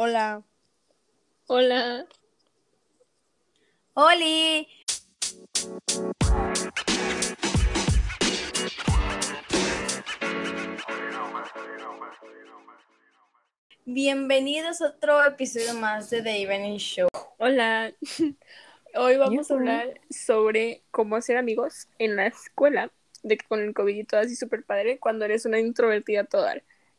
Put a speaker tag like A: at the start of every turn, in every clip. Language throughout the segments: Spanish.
A: Hola.
B: Hola.
A: ¡Holi! Bienvenidos a otro episodio más de The Evening Show.
B: Hola. Hoy vamos a hablar sobre cómo hacer amigos en la escuela, de que con el COVID y todo así súper padre, cuando eres una introvertida.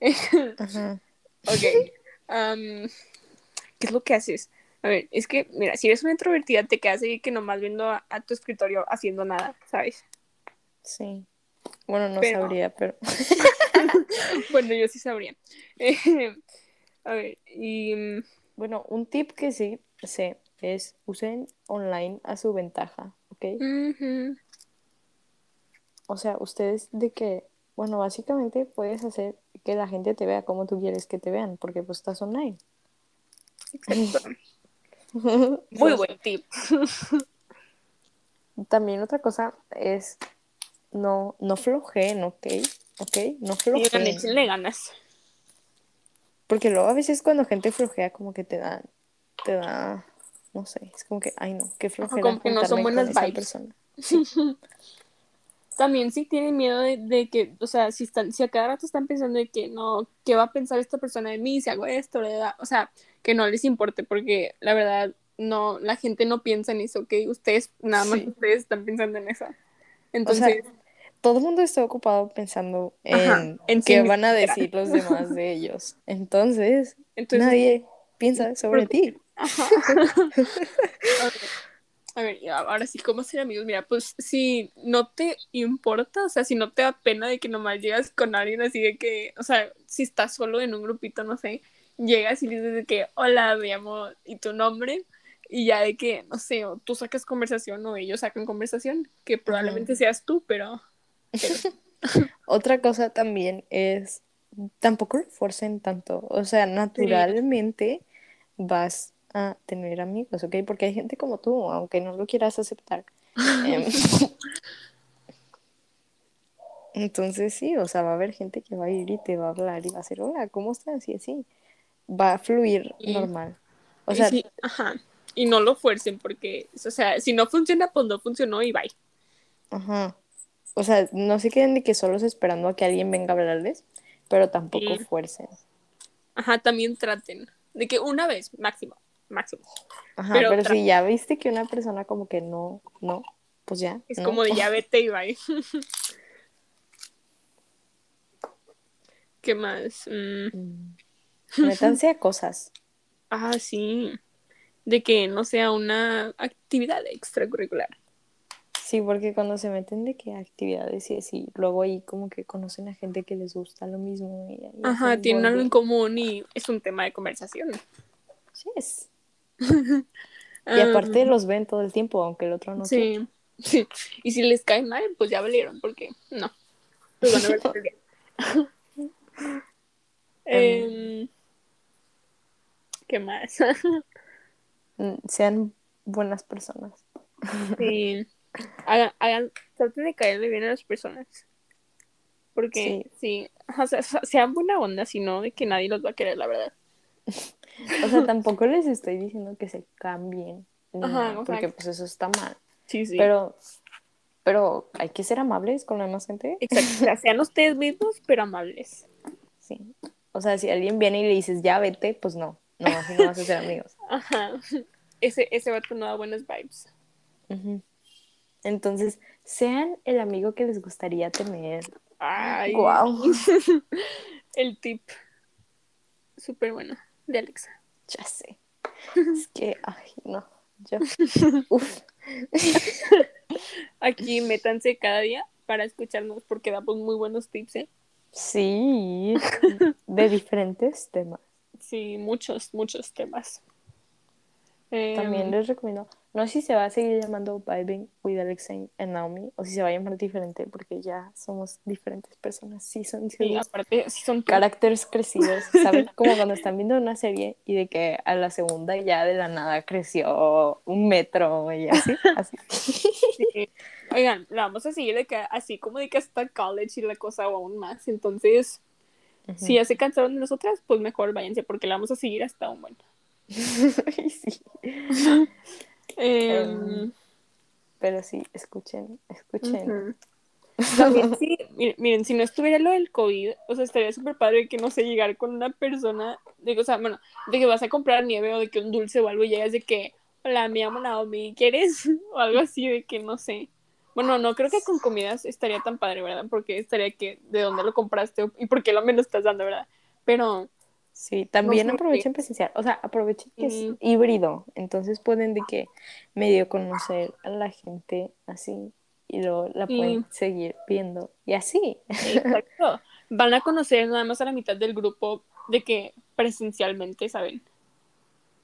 A: Ajá.
B: Ok. ¿Qué es lo que haces? A ver, es que, mira, si eres una introvertida, te quedas ahí que nomás viendo a, a tu escritorio haciendo nada, ¿sabes?
A: Sí. Bueno, no
B: Pero-
A: sabría, pero.
B: bueno, yo sí sabría. a ver, y.
A: Bueno, un tip que sí sé es usen online a su ventaja, ¿ok? O sea, ustedes de que, bueno, básicamente puedes hacer que la gente te vea como tú quieres que te vean, porque pues estás online.
B: exacto. Muy buen tip.
A: También otra cosa es no, no flojeen, ¿ok? ¿Ok? No
B: Sí,
A: flojeen.
B: échenle ganas.
A: Porque luego a veces cuando gente flojea como que te da, te da, no sé, es como que, ay no, qué flojera
B: como que no son buenas vibes.
A: persona.
B: También sí tienen miedo de, de que, o sea, si están, si a cada rato están pensando de que no, ¿qué va a pensar esta persona de mí si hago esto? ¿verdad? O sea, que no les importe, porque la verdad, no, la gente no piensa en eso, ¿ok? Ustedes, nada más
A: Sí.
B: ustedes están pensando en eso.
A: O sea,
B: Entonces,
A: todo el mundo está ocupado pensando en
B: Ajá, en sí
A: qué van a decir los demás de ellos. Entonces,
B: entonces
A: nadie piensa sobre ti.
B: Ajá. Ok. A ver, ya, ahora sí, ¿cómo ser amigos? Mira, pues si no te importa, o sea, si no te da pena de que nomás llegas con alguien así de que, o sea, si estás solo en un grupito, no sé, llegas y le dices de que, hola, me llamo, y tu nombre, y ya de que, no sé, o tú sacas conversación o ellos sacan conversación, que probablemente seas tú, pero, pero-
A: Otra cosa también es, tampoco lo forcen tanto. O sea, naturalmente vas a tener amigos, ¿ok? Porque hay gente como tú, aunque no lo quieras aceptar. Em, Entonces sí, o sea, va a haber gente que va a ir y te va a hablar y va a decir, hola, ¿cómo estás? Y así. Va a fluir normal. O
B: y
A: sea,
B: sí, ajá, y no lo fuercen porque, o sea, si no funciona, pues no funcionó y bye.
A: ajá. O sea, no se queden de que solos esperando a que alguien venga a hablarles, pero tampoco
B: Sí.
A: fuercen.
B: Ajá, también traten. De que una vez, máximo, máximo.
A: Ajá,
B: Pero
A: si ya viste que una persona como que no, no, pues ya.
B: Es
A: no.
B: como de ya vete y bye. ¿Qué más? Mm,
A: Mm. Métanse a cosas.
B: ah, sí. De que no sea una actividad extracurricular.
A: Sí, porque cuando se meten de que actividades y así, luego ahí como que conocen a gente que les gusta lo mismo y
B: Ajá, tienen algo en común y es un tema de conversación.
A: Yes. Y aparte los ven todo el tiempo, aunque el otro no
B: sí, sí. Y si les cae mal, pues ya valieron, porque no. Pues van a ver todo. Em, ¿Qué más?
A: Mm, Sean buenas personas.
B: Sí. Hagan, hagan, traten de caerle bien a las personas. Porque, sí, o sea, sean buena onda, si no, de que nadie los va a querer, la verdad.
A: O sea, tampoco les estoy diciendo que se cambien,
B: Ajá,
A: nada, porque pues eso está mal.
B: Sí, sí.
A: Pero, pero hay que ser amables con la demás gente.
B: Exacto. O sea, sean ustedes mismos, pero amables.
A: Sí. O sea, si alguien viene y le dices, ya vete, pues no. No, así no vas a ser amigos.
B: Ajá. Ese, ese vato no da buenas vibes.
A: Entonces, sean el amigo que les gustaría tener.
B: Ay.
A: Guau.
B: El tip. Súper bueno. De Alexa.
A: Ya sé. Es que, ay, no. Yo. Uf.
B: Aquí métanse cada día para escucharnos porque damos muy buenos tips, ¿eh?
A: Sí. De diferentes temas.
B: Sí, muchos, muchos temas. Em,
A: También les recomiendo. No sé si se va a seguir llamando Vibing with Alexa and Naomi o si se va a llamar diferente porque ya somos diferentes personas. Sí, son
B: sí, aparte, sí son
A: caracteres crecidos, ¿saben? Como cuando están viendo una serie y de que a la segunda ya de la nada creció un metro y así, así.
B: Sí. Oigan, la vamos a seguir de que así como de que hasta college y la cosa o aún más. Entonces, Si ya se cansaron de nosotras, pues mejor váyanse porque la vamos a seguir hasta un buen.
A: sí.
B: Em,
A: Em, Pero sí, escuchen, escuchen.
B: También sí, miren, miren, si no estuviera lo del COVID, o sea, estaría súper padre que no sé, llegar con una persona, de, que, o sea, bueno, de que vas a comprar nieve o de que un dulce o algo y llegas de que, hola, me llamo Naomi, ¿quieres? O algo así de que no sé. Bueno, no creo que con comidas estaría tan padre, ¿verdad? Porque estaría que, ¿de dónde lo compraste y por qué lo me lo estás dando, ¿verdad? Pero,
A: Sí, también aprovechen presencial, o sea, aprovechen que es híbrido, entonces pueden de que medio conocer a la gente así y luego la pueden seguir viendo y así.
B: exacto, van a conocer nada más a la mitad del grupo de que presencialmente, ¿saben?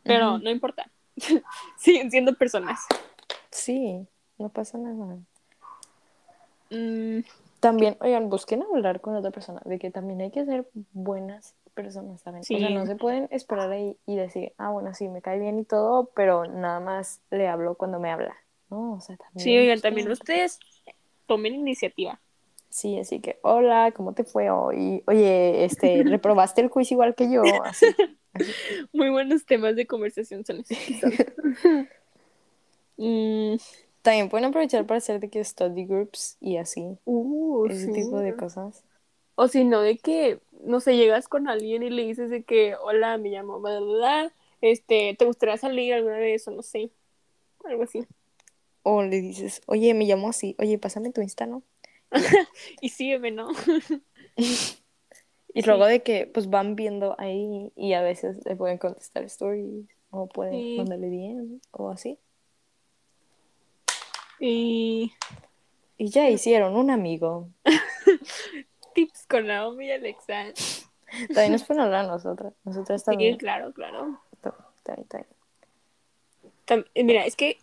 B: Pero no importa, siguen siendo personas.
A: Sí, no pasa nada.
B: Mm,
A: También, oigan, busquen hablar con otra persona, de que también hay que ser buenas personas, ¿saben? O sea, no se pueden esperar ahí y decir, ah, bueno, sí, me cae bien y todo, pero nada más le hablo cuando me habla. No, o sea, también.
B: sí, oigan, también ustedes tomen iniciativa.
A: Sí, así que, hola, ¿cómo te fue hoy? Oye, este, reprobaste el quiz igual que yo, así.
B: Muy buenos temas de conversación son quizás. Mm,
A: También pueden aprovechar para hacer de que study groups y así,
B: uh,
A: ese
B: sí.
A: tipo de cosas.
B: O si no, de que, no sé, llegas con alguien y le dices de que, hola, me llamo, bla, bla, bla, este, ¿te gustaría salir alguna vez o no sé? Algo así.
A: O le dices, oye, me llamo así, oye, pásame tu Insta, ¿no?
B: Y sígueme, ¿no?
A: Y
B: Sí.
A: luego de que, pues van viendo ahí y a veces le pueden contestar stories o pueden
B: Sí.
A: mandarle bien o así.
B: Y
A: Y ya hicieron un amigo.
B: tips con Naomi y Alexa.
A: También nos pueden hablar a nosotras. Nosotras
B: Sí,
A: también.
B: claro, claro.
A: También, también.
B: Tam- eh, Mira, es que,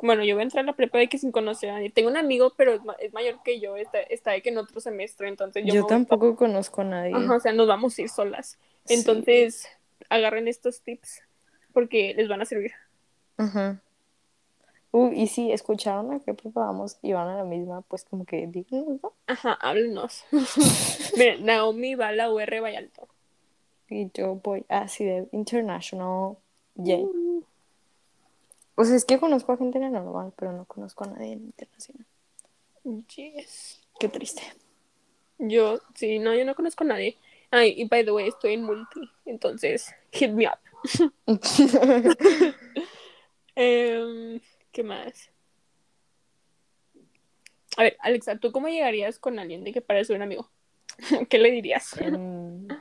B: bueno, yo voy a entrar a la prepa de que sin conocer a nadie. Tengo un amigo, pero es, ma- es mayor que yo, está, está de que en otro semestre, entonces yo,
A: Yo, tampoco conozco a nadie.
B: Ajá, o sea, nos vamos a ir solas.
A: Sí.
B: Entonces, agarren estos tips porque les van a servir.
A: Ajá. Uh, y si escucharon a qué preparamos y van a la misma, pues como que díganos, ¿no?
B: Ajá, háblenos. Naomi va a la UR Vallalto.
A: Y yo voy a CIDEB International. Yay.
B: Uh,
A: O sea, es que conozco a gente en el normal, pero no conozco a nadie en internacional.
B: yes.
A: Qué triste.
B: Yo, sí, no, yo no conozco a nadie. Ay, y by the way, estoy en multi, entonces, hit me up. Em, ¿Qué más? A ver, Alexa, ¿tú cómo llegarías con alguien de que parece un amigo? ¿Qué le dirías?
A: Em,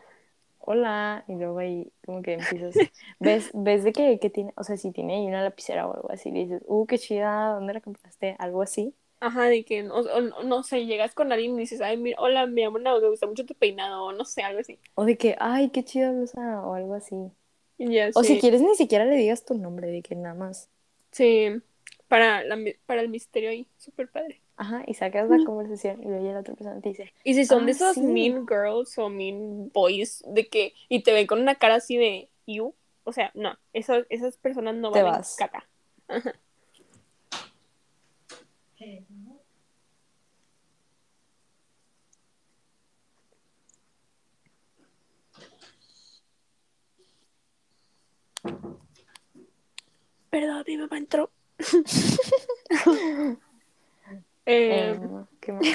A: hola, y luego ahí como que empiezas, ves, ves de que, que tiene, o sea, si tiene ahí una lapicera o algo así, le dices, uh, qué chida, ¿dónde la compraste? Algo así.
B: Ajá, de que, o, o- no, no sé, llegas con alguien y dices, ay, mira, hola, me llamo Nao, me gusta mucho tu peinado, o no sé, algo así.
A: O de que, ay, qué chida blusa, o algo así.
B: Ya,
A: O
B: sí,
A: si quieres, ni siquiera le digas tu nombre, de que nada más.
B: sí, para, la, para el misterio ahí, súper padre.
A: Ajá, y sacas la conversación y luego la otra persona te dice,
B: Y si son
A: Ah,
B: de esos
A: sí.
B: mean girls o mean boys, de que, y te ven con una cara así de, you, o sea, no, esas, esas personas no
A: Te
B: valen
A: vas.
B: caca. Perdón, mi mamá entró. eh,
A: "Em, ¿qué más?".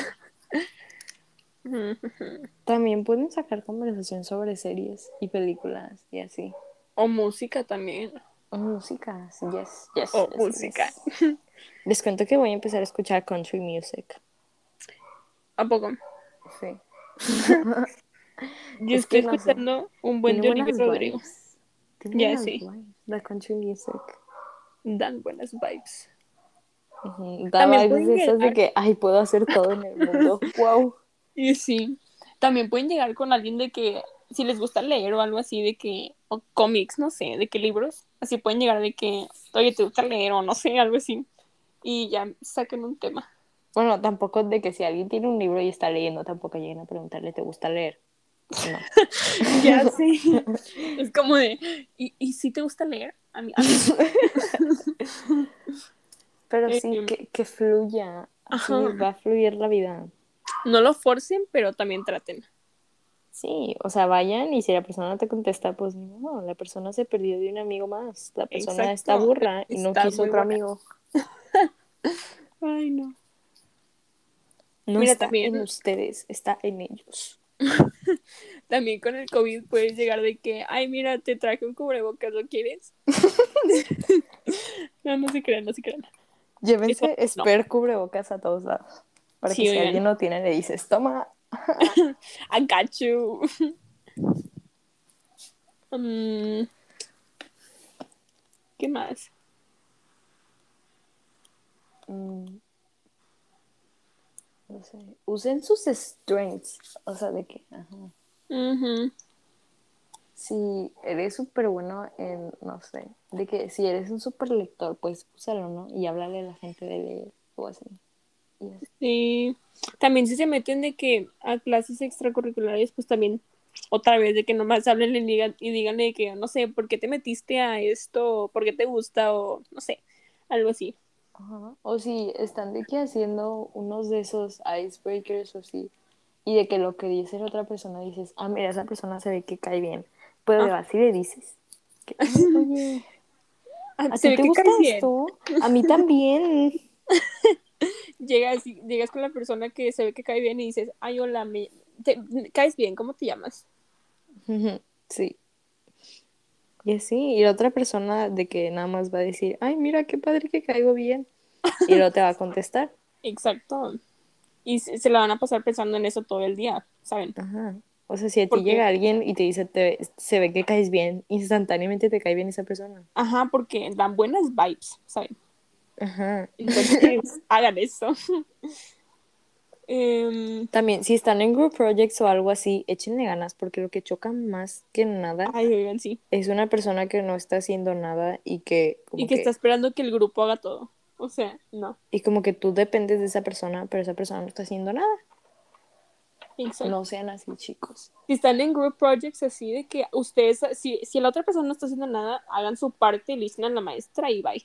A: También pueden sacar conversación sobre series y películas y así.
B: o música también.
A: O música, yes, yes.
B: O
A: yes,
B: música.
A: yes. Les cuento que voy a empezar a escuchar country music.
B: ¿A poco?
A: Sí.
B: Yo
A: Es
B: estoy
A: que no sé.
B: escuchando un buen
A: Tiene
B: Rodrigo. Ya,
A: buenas
B: sí.
A: vibes, La country music.
B: Dan buenas vibes.
A: Ujú, Da
B: También
A: vibes de que, ay, puedo hacer todo en el mundo. wow.
B: Y sí, también pueden llegar con alguien de que, si les gusta leer o algo así, de que, o cómics, no sé, de qué libros, así pueden llegar de que, oye, ¿te gusta leer o no sé, algo así? Y ya saquen un tema.
A: Bueno, tampoco de que si alguien tiene un libro y está leyendo, tampoco lleguen a preguntarle, ¿te gusta leer? No.
B: Ya sé. es como de, ¿y, y si te gusta leer? A mí, a mí
A: Pero sí, que, que fluya. Así va a fluir la vida.
B: no lo forcen, pero también traten.
A: Sí, o sea, vayan y si la persona no te contesta, pues no, la persona se perdió de un amigo más. La persona está burra y no
B: está
A: quiso otro amigo.
B: Ay, no.
A: No
B: Mira,
A: está
B: también-
A: en ustedes, está en ellos.
B: También con el COVID puedes llegar de que, ay, mira, te traje un cubrebocas, ¿lo quieres? no, no se crean, no se crean.
A: Llévense
B: Eso no.
A: esper cubrebocas a todos lados. Para
B: Sí,
A: que si
B: oigan.
A: alguien no tiene, le dices, toma.
B: I got you. Mm, ¿Qué más?
A: Mm, no sé. Usen sus strengths. O sea, de que, ajá.
B: Ujú.
A: Si eres súper bueno en, no sé, de que si eres un súper lector, pues úsalo, ¿no? Y háblale a la gente de leer o así. Y así.
B: Sí. También si se meten de que a clases extracurriculares, pues también otra vez de que nomás hablen y digan, y díganle que, no sé, ¿por qué te metiste a esto? ¿Por qué te gusta? O no sé, algo así.
A: Ajá. O si están de que haciendo unos de esos icebreakers o así, y de que lo que dice la otra persona dices, ah, mira, esa persona se ve que cae bien. Pero
B: Ah.
A: así le dices, que, oye,
B: Ah,
A: ¿a ti te gusta
B: bien.
A: esto? A mí también.
B: Llegas, llegas con la persona que se ve que cae bien y dices, ay, hola, me... te- caes bien, ¿cómo te llamas?
A: Sí. Y así, y la otra persona de que nada más va a decir, ay, mira qué padre que caigo bien. Y luego te va a contestar.
B: Exacto. Y se, la van a pasar pensando en eso todo el día, ¿saben?
A: Ajá. O sea, si a ti
B: Porque-
A: llega alguien y te dice, te- se ve que caes bien, instantáneamente te cae bien esa persona.
B: Ajá, porque dan buenas vibes, ¿saben?
A: Ajá.
B: Entonces, hagan eso. Em,
A: También, si están en group projects o algo así, échenle ganas, porque lo que choca más que nada
B: ay, oigan, sí.
A: es una persona que no está haciendo nada y que como
B: Y que, está esperando que el grupo haga todo. O sea, no.
A: y como que tú dependes de esa persona, pero esa persona no está haciendo nada.
B: Exacto.
A: No sean así, chicos.
B: Si están en group projects así de que ustedes, si, si la otra persona no está haciendo nada, hagan su parte y le dicen a la maestra y bye.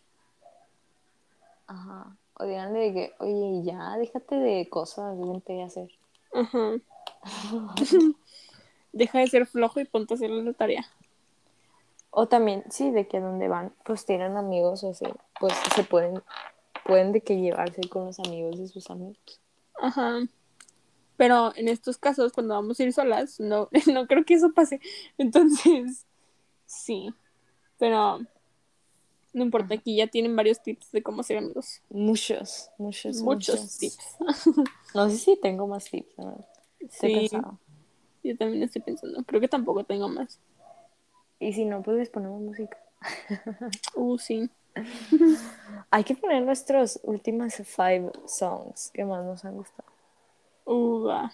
A: Ajá. O díganle de que, oye, ya, déjate de cosas, vente a hacer.
B: Ajá. Deja de ser flojo y ponte a hacer la tarea.
A: O también, sí, de que donde van, pues tienen amigos o así, pues se pueden, pueden de que llevarse con los amigos de sus amigos.
B: Ajá. Pero en estos casos, cuando vamos a ir solas, no, no creo que eso pase. Entonces, sí. Pero no importa, aquí ya tienen varios tips de cómo ser amigos.
A: Muchos, muchos,
B: Muchos
A: muchos.
B: tips.
A: No sé si tengo más tips. Estoy
B: Sí, yo también estoy pensando. Creo que tampoco tengo más.
A: Y si no, pues les ponemos música.
B: Uh, sí.
A: Hay que poner nuestros últimos five songs que más nos han gustado.
B: Uh, va.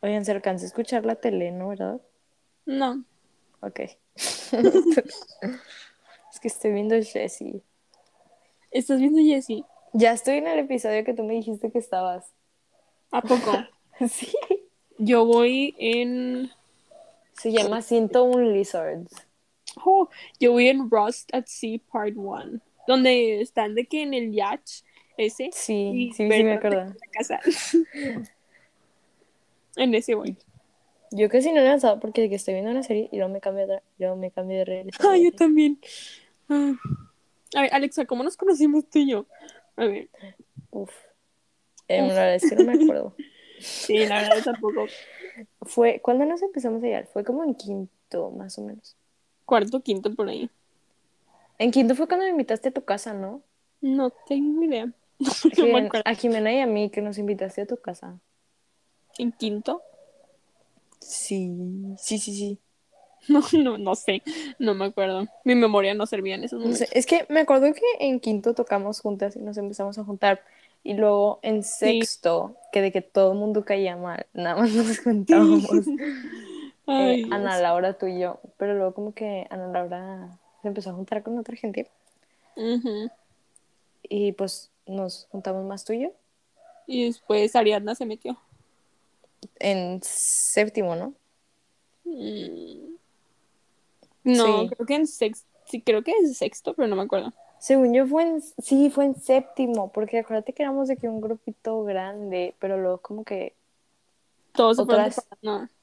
A: Oigan, se alcanza a escuchar la tele, ¿no? ¿Verdad?
B: No.
A: Ok. es que estoy viendo Jessie.
B: ¿Estás viendo Jessie?
A: Ya estoy en el episodio que tú me dijiste que estabas.
B: ¿A poco?
A: sí.
B: Yo voy en.
A: Se llama 101 Lizards.
B: Oh, yo voy en Rust at Sea Part 1. Donde están de que en el yacht ese.
A: Sí, sí, sí me acuerdo.
B: en la casa. en ese voy.
A: Yo casi no he lanzado porque de que estoy viendo una serie y luego me cambio de, luego me cambio de regreso.
B: Ah, yo también. Ah. A ver, Alexa, ¿cómo nos conocimos tú y yo? A ver.
A: Uf. Eh, la verdad es que no me acuerdo.
B: Sí, la verdad tampoco.
A: Fue, ¿cuándo nos empezamos a llegar? Fue como en quinto, más o menos.
B: Cuarto, quinto por ahí.
A: En quinto fue cuando me invitaste a tu casa, ¿no?
B: No tengo idea. No me acuerdo.
A: a Jimena y a mí que nos invitaste a tu casa.
B: ¿En quinto?
A: Sí, sí, sí, sí.
B: No, no, no sé. No me acuerdo. Mi memoria no servía en esos
A: No
B: momentos.
A: sé, es que me acuerdo que en quinto tocamos juntas y nos empezamos a juntar. Y luego en sexto, que de que todo el mundo caía mal, nada más nos juntábamos.
B: Ay,
A: eh. Ana Laura, tú y yo. Pero luego como que Ana Laura se empezó a juntar con otra gente. Y pues nos juntamos más tú y yo.
B: Y después Ariadna se metió.
A: En séptimo, ¿no?
B: Mm. No,
A: Sí.
B: creo que en sexto. Sí, creo que es sexto, pero no me acuerdo.
A: Según yo fue en, sí, fue en séptimo, porque acuérdate que éramos de que un grupito grande, pero luego como que
B: Todos
A: Otras-.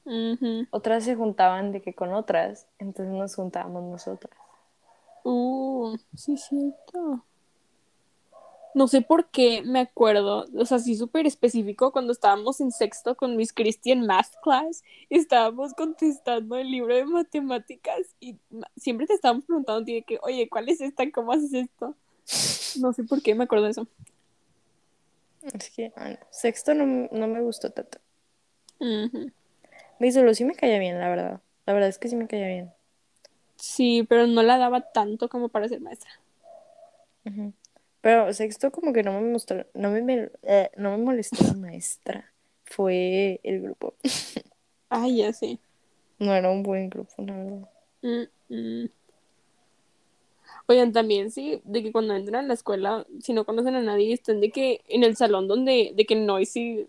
B: Ujú.
A: Otras se juntaban de que con otras, entonces nos juntábamos nosotras.
B: Uh, sí, cierto. No sé por qué me acuerdo, o sea, sí súper específico cuando estábamos en sexto con Miss Christian Math Class, estábamos contestando el libro de matemáticas y siempre te estábamos preguntando de que, oye, ¿cuál es esta? ¿Cómo haces esto? No sé por qué me acuerdo de eso.
A: Es que, ay, no, sexto no, no me gustó tanto.
B: Ujú.
A: Mi solo sí me caía bien, la verdad. La verdad es que sí me caía bien.
B: Sí, pero no la daba tanto como para ser maestra.
A: Ujú. Pero sexto como que no me mostró, no me, eh, no me molestó la maestra. Fue el grupo.
B: Ay, ya sé.
A: No era un buen grupo, la verdad.
B: Mm, mm. Oigan, también sí, de que cuando entran a la escuela, si no conocen a nadie, estén de que en el salón donde, de que noisy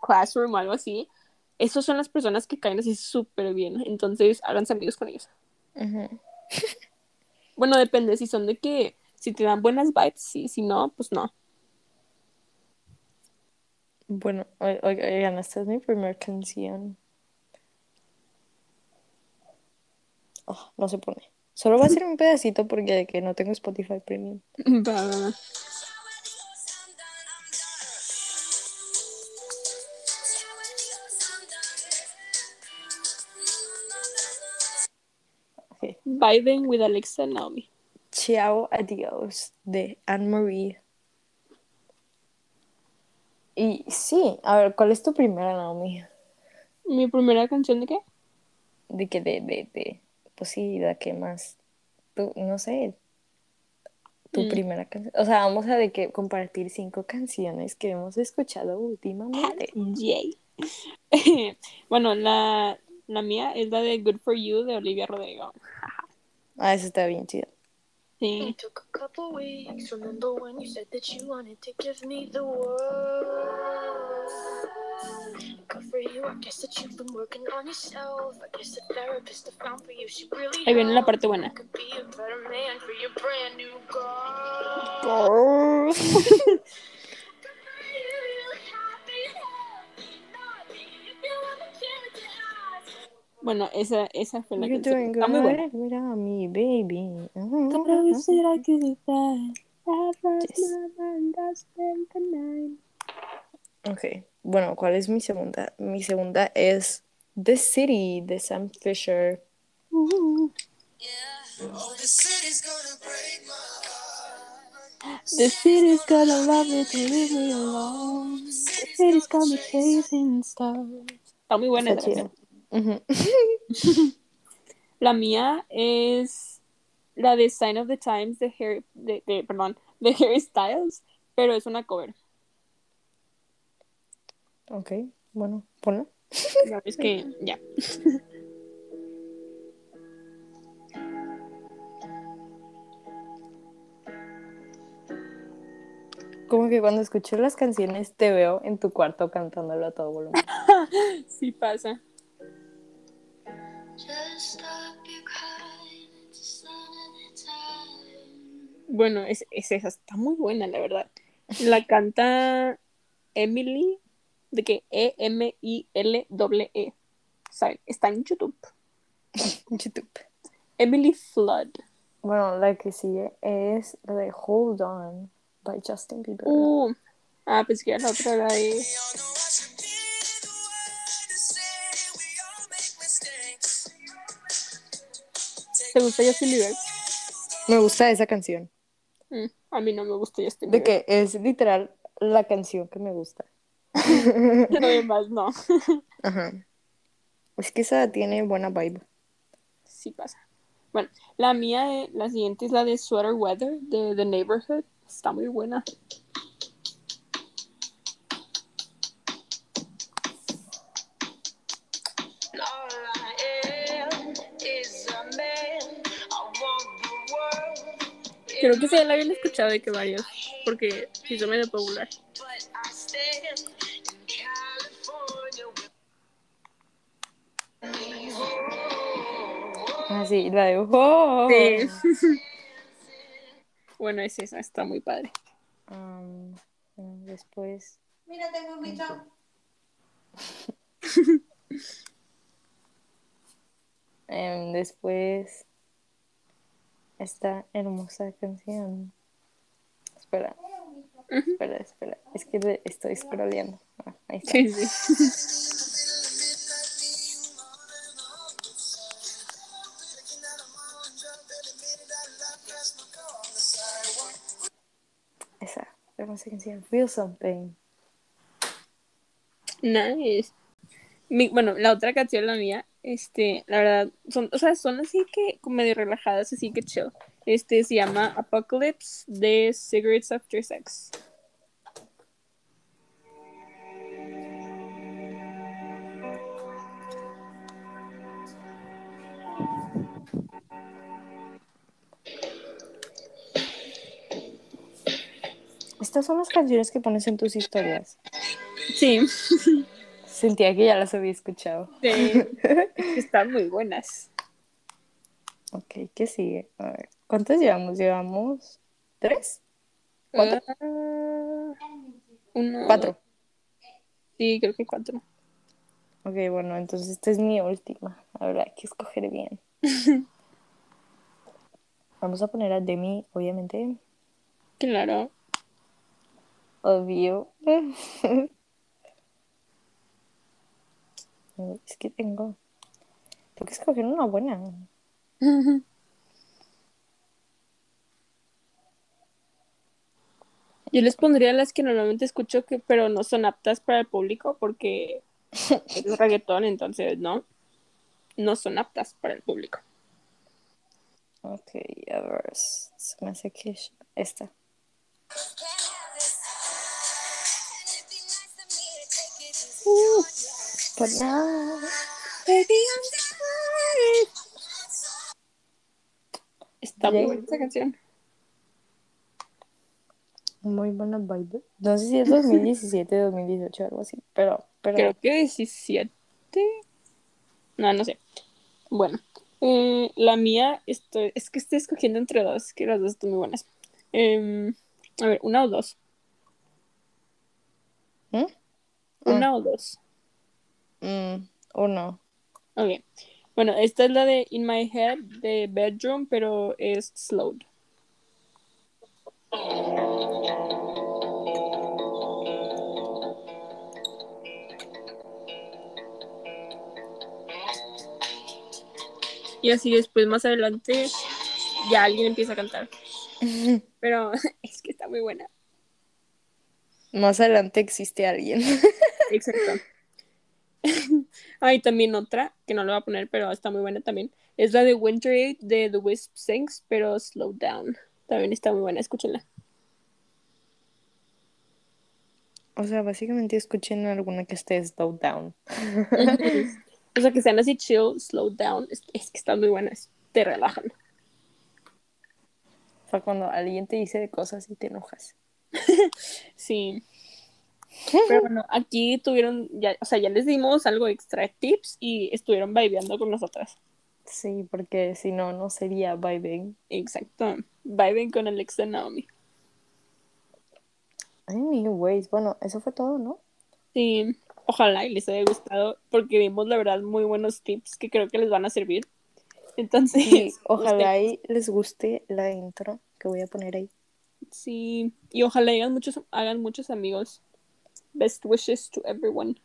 B: classroom o algo así, esos son las personas que caen así súper bien. Entonces, háganse amigos con ellos. Bueno, depende, si son de que, si te dan buenas vibes, sí, si no, pues no.
A: Bueno, oigan, esta es mi primera canción. Oh, no se pone. Solo va a ser un pedacito porque de que no tengo Spotify Premium.
B: Va, va, va.
A: Ok.
B: Vibing with Alexa Naomi.
A: Ciao, adiós de Anne-Marie. Y sí, a ver, ¿cuál es tu primera, Naomi?
B: ¿Mi primera canción de qué?
A: De que de, de, de, pues sí, la que más, tú, no sé, tu
B: Mm.
A: primera canción. O sea, vamos a de que compartir cinco canciones que hemos escuchado últimamente.
B: Yay. bueno, la, la mía es la de Good for You de Olivia Rodrigo.
A: Ah, eso está bien chido.
C: It took a couple weeks. Remember when you said that you wanted to give me the world? Good for you. I guess that you've been working on yourself. I guess the therapist I found for you should really.
B: Ahí viene la parte buena.
C: Could be a better man for your brand new girl.
B: Bueno, esa, esa fue la
A: You're
B: canción.
A: doing
B: Está muy buena.
A: without me, baby. Ok, bueno, ¿cuál es mi segunda? Mi segunda es The City de Sam Fisher.
B: The city's gonna love it to leave me alone. The city's gonna chasing stars. Está muy buena
A: Está
B: esa canción. La mía es la de Sign of the Times de Harry, de, de- perdón, de Harry Styles, pero es una cover.
A: Ok, bueno, ponla.
B: Ya ves que ya.
A: Como que cuando escucho las canciones te veo en tu cuarto cantándolo a todo volumen.
B: Sí pasa. Bueno, es, es esa, está muy buena, la verdad. La canta Emily, de que E E-M-I-L-E. ¿Saben? Está en YouTube.
A: YouTube.
B: Emily Flood.
A: Bueno, la que sigue es la de Hold On by Justin Bieber.
B: Uh, ah, pues que era la otra, la de. ¿Te gusta Justin Bieber?
A: Me gusta esa canción.
B: Mm, a mí no me gusta Justin
A: De
B: Bieber.
A: que es literal la canción que me gusta.
B: Lo demás no.
A: Ajá. Es que esa tiene buena vibe.
B: Sí pasa. Bueno, la mía, la siguiente es la de Sweater Weather de The Neighborhood. Está muy buena. Creo que sí la habían escuchado de que varios, porque son medio popular.
C: But I stand in California with
A: Ah, sí, la de Oh.
B: Sí. bueno, es esa, está muy padre.
A: Um, después.
D: Mira, tengo un bicho.
A: Em, después, esta hermosa canción. Espera, espera, espera. Es que le- estoy scrolleando. Ah, ahí está.
B: Sí, sí.
A: Esa hermosa canción. Feel something.
B: Nice. Mi- bueno, la otra canción, la mía, este, la verdad, son, o sea, son así que como medio relajadas, así que chill. Este se llama Apocalypse de Cigarettes After Sex.
A: Estas son las canciones que pones en tus historias.
B: Sí,
A: Sentía que ya las había escuchado.
B: sí. Están muy buenas.
A: Ok, ¿qué sigue? A ver, ¿cuántas llevamos? ¿Llevamos tres? ¿Cuatro?
B: Ah, uno,
A: Cuatro.
B: Sí, creo que cuatro.
A: Ok, bueno, entonces esta es mi última. Ahora hay que escoger bien. Vamos a poner a Demi, obviamente.
B: Claro.
A: Obvio. es que tengo. Tengo que escoger una buena.
B: Yo les pondría las que normalmente escucho, que, pero no son aptas para el público porque es reggaetón, entonces no. No son aptas para el público.
A: Ok, a ver. Se me hace que es esta. Now-
B: Está muy buena esa canción.
A: Muy buena vibe. No sé si es 2017, 2018, algo así. Pero, pero.
B: Creo que 17. No, no sé. Bueno, eh, la mía estoy, es que estoy escogiendo entre dos, que las dos están muy buenas. Em, a ver, una o dos.
A: ¿Mm?
B: Una o dos.
A: Mm, uno.
B: Ok. Bueno, esta es la de In My Head de Bedroom, pero es slowed. Y así después, más adelante, ya alguien empieza a cantar. Pero es que está muy buena.
A: Más adelante existe alguien.
B: Exacto. Hay también otra, que no lo voy a poner, pero está muy buena también. Es la de Winter de The Wisp Sings, pero Slow Down. También está muy buena, escúchenla.
A: O sea, básicamente escuchen alguna que esté slow down.
B: o sea, que sean así chill, slow down. Es, es que están muy buenas. Te relajan.
A: O sea, cuando alguien te dice de cosas y te enojas.
B: Sí. Pero bueno, aquí tuvieron, ya, o sea, ya les dimos algo extra de tips y estuvieron vibeando con nosotras.
A: Sí, porque si no, no sería vibing.
B: Exacto. Vibing con Alexa Naomi.
A: Anyways, bueno, eso fue todo, ¿no?
B: Sí, ojalá y les haya gustado porque dimos la verdad muy buenos tips que creo que les van a servir. Entonces,
A: Y ojalá
B: ustedes-
A: y les guste la intro que voy a poner ahí.
B: sí, y ojalá hagan muchos, hagan muchos amigos. Best wishes to everyone.